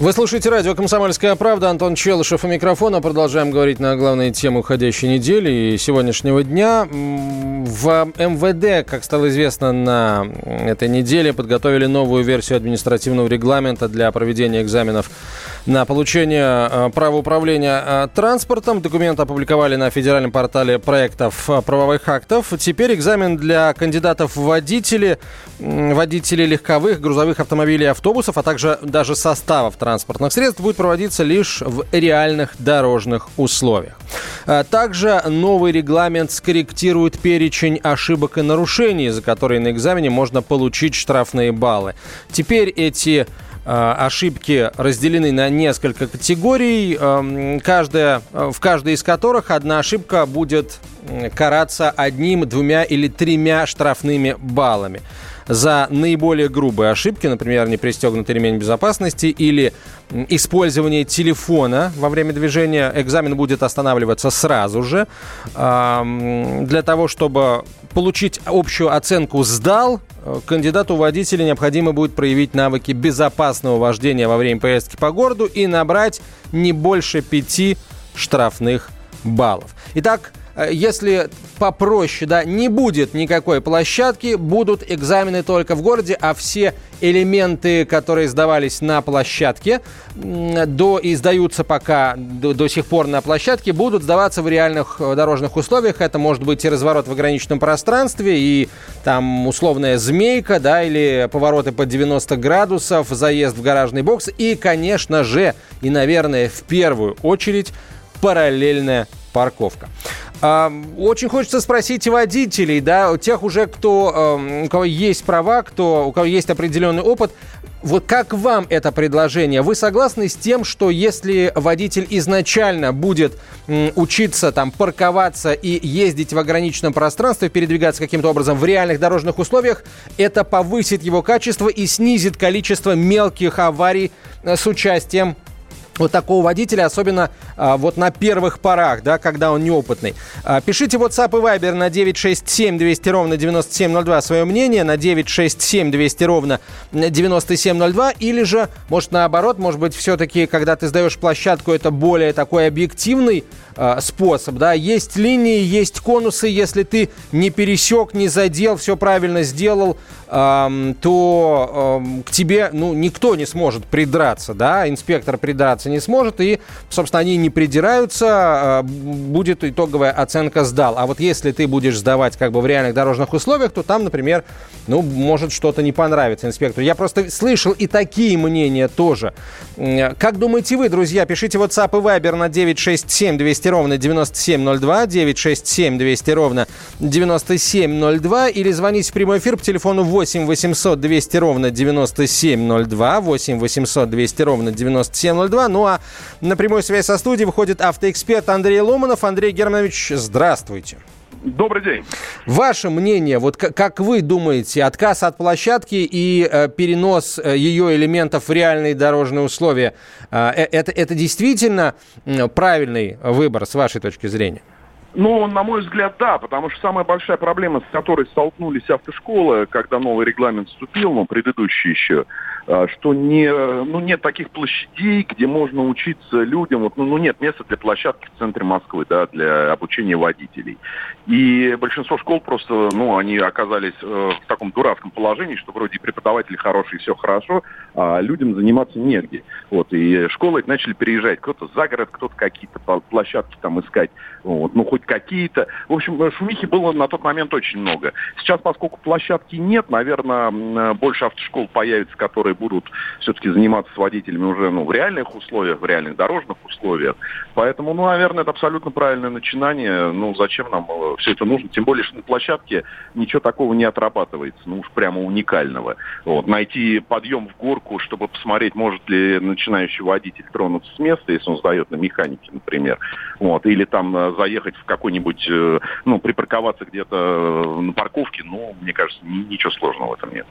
Вы слушаете радио «Комсомольская правда». Антон Челышев у микрофона. Продолжаем говорить на главные темы уходящей недели и сегодняшнего дня. В МВД, как стало известно на этой неделе, подготовили новую версию административного регламента для проведения экзаменов на получение э, права управления э, транспортом. Документ опубликовали на федеральном портале проектов э, правовых актов. Теперь экзамен для кандидатов в водители, водителей легковых, грузовых автомобилей автобусов, а также даже составов транспортных средств будет проводиться лишь в реальных дорожных условиях. Также новый регламент скорректирует перечень ошибок и нарушений, за которые на экзамене можно получить штрафные баллы. Теперь эти ошибки разделены на несколько категорий, эм, каждая, э, в каждой из которых одна ошибка будет караться одним, двумя или тремя штрафными баллами за наиболее грубые ошибки, например, непристегнутый ремень безопасности или использование телефона во время движения, экзамен будет останавливаться сразу же. Для того, чтобы получить общую оценку «сдал», э, кандидату водителя необходимо будет проявить навыки безопасного вождения во время поездки по городу и набрать не больше пяти штрафных баллов. Итак, если попроще, да, не будет никакой площадки, будут экзамены только в городе, а все элементы, которые сдавались на площадке, до, и сдаются пока до, до сих пор на площадке, будут сдаваться в реальных э, дорожных условиях. Это может быть и разворот в ограниченном пространстве, и там условная змейка, да, или повороты под 90 градусов, заезд в гаражный бокс, и, конечно же, и, наверное, в первую очередь, параллельная парковка. Очень хочется спросить водителей, да, тех уже, кто, у кого есть права, кто, у кого есть определенный опыт, вот как вам это предложение? Вы согласны с тем, что если водитель изначально будет учиться там парковаться и ездить в ограниченном пространстве, передвигаться каким-то образом в реальных дорожных условиях, это повысит его качество и снизит количество мелких аварий э, с участием вот такого водителя, особенно а, вот на первых порах, да, когда он неопытный. А, пишите WhatsApp и Viber на 967 200 ровно 9702 свое мнение, на 967 200 ровно 9702, или же, может, наоборот, может быть, все-таки, когда ты сдаешь площадку, это более такой объективный а, способ, да, есть линии, есть конусы, если ты не пересек, не задел, все правильно сделал, то к тебе ну, никто не сможет придраться, да, инспектор придраться не сможет, и, собственно, они не придираются, а, будет итоговая оценка «сдал». А вот если ты будешь сдавать как бы в реальных дорожных условиях, то там, например, ну, может что-то не понравиться инспектору. Я просто слышал и такие мнения тоже. Как думаете вы, друзья? Пишите WhatsApp и Viber на 967 200 ровно 9702, 967 200 ровно 9702, или звоните в прямой эфир по телефону 8 8 800 200 ровно 9702. 8 800 200 ровно 9702. Ну а на прямой связи со студией выходит автоэксперт Андрей Ломанов. Андрей Германович, здравствуйте. Добрый день. Ваше мнение, вот как вы думаете, отказ от площадки и э, перенос э, ее элементов в реальные дорожные условия, э, э, это, это действительно правильный выбор с вашей точки зрения? Ну, на мой взгляд, да, потому что самая большая проблема, с которой столкнулись автошколы, когда новый регламент вступил, ну, предыдущий еще, что не, ну, нет таких площадей, где можно учиться людям. Вот, ну, ну, нет места для площадки в центре Москвы, да, для обучения водителей. И большинство школ просто, ну, они оказались э, в таком дурацком положении, что вроде преподаватели хорошие, все хорошо, а людям заниматься негде. Вот, и школы начали переезжать. Кто-то за город, кто-то какие-то площадки там искать. Вот, ну, хоть какие-то. В общем, шумихи было на тот момент очень много. Сейчас, поскольку площадки нет, наверное, больше автошкол появится, которые которые будут все-таки заниматься с водителями уже ну, в реальных условиях, в реальных дорожных условиях. Поэтому, ну, наверное, это абсолютно правильное начинание. Ну, зачем нам э, все это нужно? Тем более, что на площадке ничего такого не отрабатывается, ну уж прямо уникального. Вот. Найти подъем в горку, чтобы посмотреть, может ли начинающий водитель тронуться с места, если он сдает на механике, например. Вот. Или там э, заехать в какой-нибудь, э, ну, припарковаться где-то на парковке, ну, мне кажется, ничего сложного в этом нет.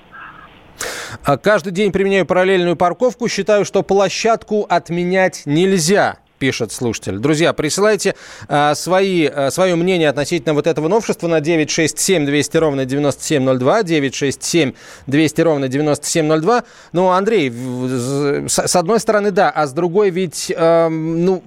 А каждый день применяю параллельную парковку. Считаю, что площадку отменять нельзя пишет слушатель. Друзья, присылайте а, свои, а, свое мнение относительно вот этого новшества на 967 200 ровно 9702, 967 200 ровно 9702. Ну, Андрей, с, с одной стороны, да, а с другой ведь, э, ну,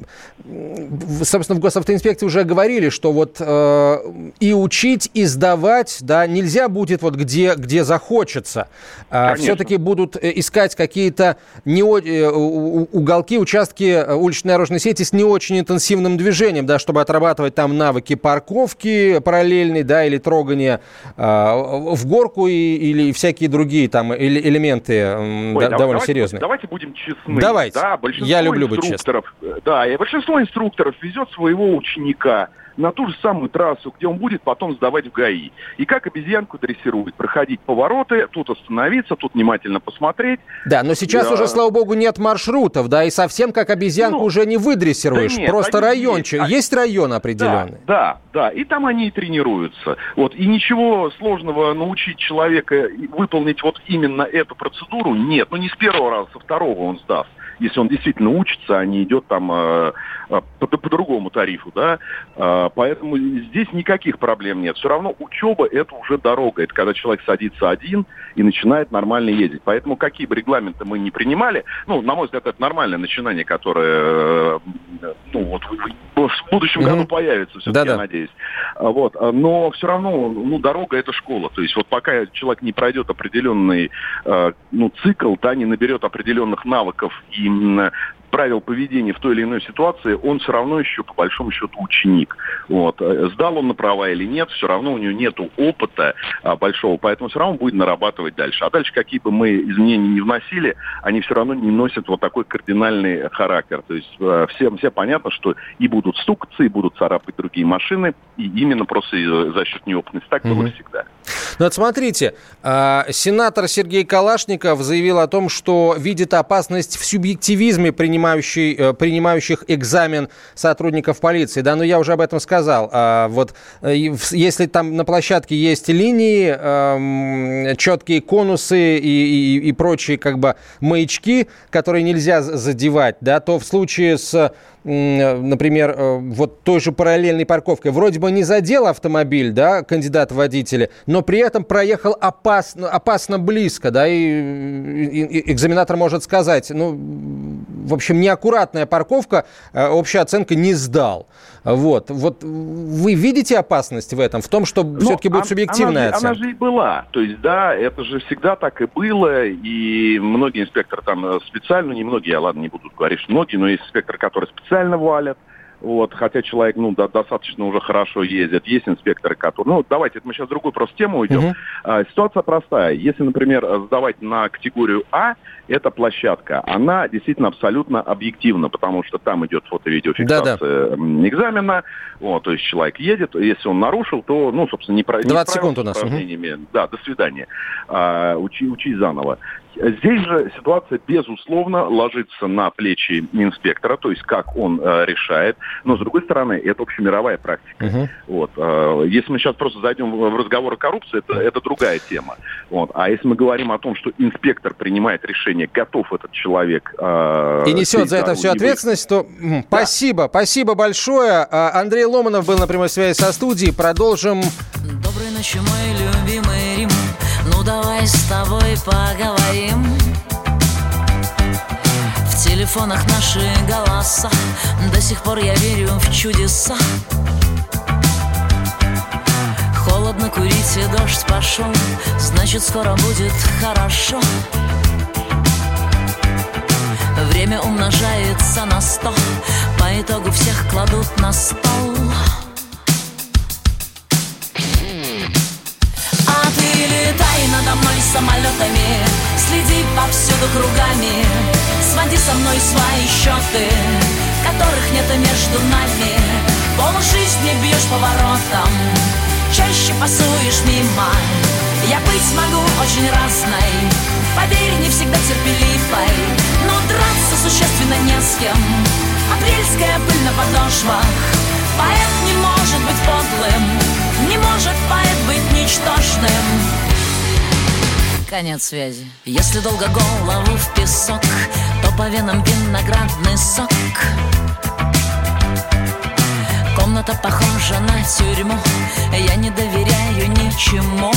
собственно, в госавтоинспекции уже говорили, что вот э, и учить, и сдавать, да, нельзя будет вот где, где захочется. А, Все-таки будут э, искать какие-то не, э, уголки, участки э, уличной дорожной сети с не очень интенсивным движением, да, чтобы отрабатывать там навыки парковки параллельной, да, или трогания э, в горку и, или всякие другие там элементы Ой, да, довольно давайте, серьезные. Давайте будем честны. Давайте. Да, Я люблю быть честным. Да, и большинство инструкторов везет своего ученика на ту же самую трассу, где он будет потом сдавать в ГАИ. И как обезьянку дрессирует. Проходить повороты, тут остановиться, тут внимательно посмотреть. Да, но сейчас да. уже, слава богу, нет маршрутов, да, и совсем как обезьянку ну, уже не выдрессируешь. Да нет, Просто райончик. Есть. есть район определенный. Да, да, да. И там они и тренируются. Вот. И ничего сложного научить человека выполнить вот именно эту процедуру нет. Ну, не с первого раза, со второго он сдаст если он действительно учится, а не идет там э, э, по, по другому тарифу, да. Э, поэтому здесь никаких проблем нет. Все равно учеба это уже дорога. Это когда человек садится один и начинает нормально ездить. Поэтому какие бы регламенты мы не принимали, ну, на мой взгляд, это нормальное начинание, которое, ну, вот в будущем mm-hmm. году появится, все-таки, Да-да. я надеюсь. Вот. Но все равно, ну, дорога это школа. То есть вот пока человек не пройдет определенный, ну, цикл, да, не наберет определенных навыков и правил поведения в той или иной ситуации, он все равно еще, по большому счету, ученик. Вот. Э, сдал он на права или нет, все равно у него нет опыта а, большого, поэтому все равно будет нарабатывать дальше. А дальше, какие бы мы изменения не вносили, они все равно не носят вот такой кардинальный характер. То есть э, всем, все понятно, что и будут стукаться, и будут царапать другие машины, и именно просто за счет неопытности. Так mm-hmm. было всегда. Ну вот смотрите, а, сенатор Сергей Калашников заявил о том, что видит опасность в субъективизме э, принимающих экзамен сотрудников полиции. Да, но я уже об этом сказал. А, вот э, если там на площадке есть линии, эм, четкие конусы и, и, и прочие как бы маячки, которые нельзя задевать, да, то в случае с например, э, вот той же параллельной парковкой, вроде бы не задел автомобиль, да, кандидат в водители, но при этом проехал опасно, опасно близко, да, и, и, и экзаменатор может сказать, ну, в общем, неаккуратная парковка, э, общая оценка не сдал. Вот, вот вы видите опасность в этом, в том, что ну, все-таки будет субъективная она оценка? Она же и была, то есть, да, это же всегда так и было, и многие инспекторы там э, специально, не многие, я ладно не буду говорить, что многие, но есть инспекторы, которые специально специально валят, вот, хотя человек, ну, да, достаточно уже хорошо ездит. Есть инспекторы, которые... Ну, давайте, мы сейчас в другую просто тему уйдем. Uh-huh. А, ситуация простая. Если, например, сдавать на категорию А, эта площадка, она действительно абсолютно объективна, потому что там идет фото-видеофиксация Да-да. экзамена, вот, то есть человек едет, если он нарушил, то, ну, собственно, не, 20 не секунд у нас. Угу. Да, до свидания. А, учи, учись заново. Здесь же ситуация, безусловно, ложится на плечи инспектора, то есть как он э, решает. Но, с другой стороны, это общемировая практика. Uh-huh. Вот, э, если мы сейчас просто зайдем в, разговор о коррупции, это, это другая тема. Вот. А если мы говорим о том, что инспектор принимает решение, готов этот человек... Э, и несет за это всю ответственность, то да. спасибо, спасибо большое. А, Андрей Ломанов был на прямой связи со студией. Продолжим. Доброй ночи, мой любимый С тобой поговорим. В телефонах наши голоса. До сих пор я верю в чудеса. Холодно курить и дождь пошел. Значит скоро будет хорошо. Время умножается на сто. По итогу всех кладут на стол самолетами. Следи повсюду кругами. Своди со мной свои счеты Которых нет между нами. Пол жизни бьешь поворотом Чаще пасуешь мимо. Я быть могу очень разной Поверь, не всегда терпеливой. Но драться существенно не с кем. Апрельская пыль на подошвах. Поэт не может быть подлым Не может поэт быть ничтожным Конец связи. Если долго голову в песок То по венам виноградный сок. Комната похожа на тюрьму Я не доверяю ничему.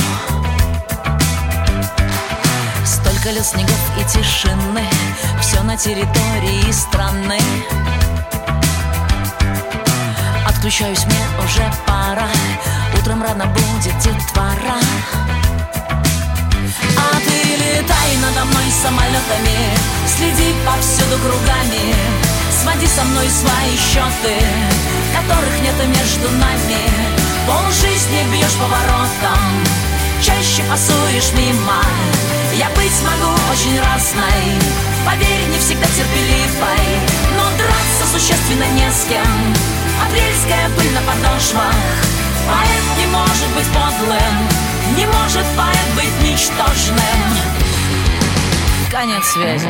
Столько лет снегов и тишины Все на территории страны. Отключаюсь, мне уже пора Утром рано будет детвора самолетами Следи повсюду кругами. Своди со мной свои счеты Которых нет между нами. Пол жизни бьешь поворотом Чаще пасуешь мимо. Я быть могу очень разной Поверь, не всегда терпеливой. Но драться существенно не с кем. Апрельская пыль на подошвах. Поэт не может быть подлым Не может поэт быть ничтожным Конец связи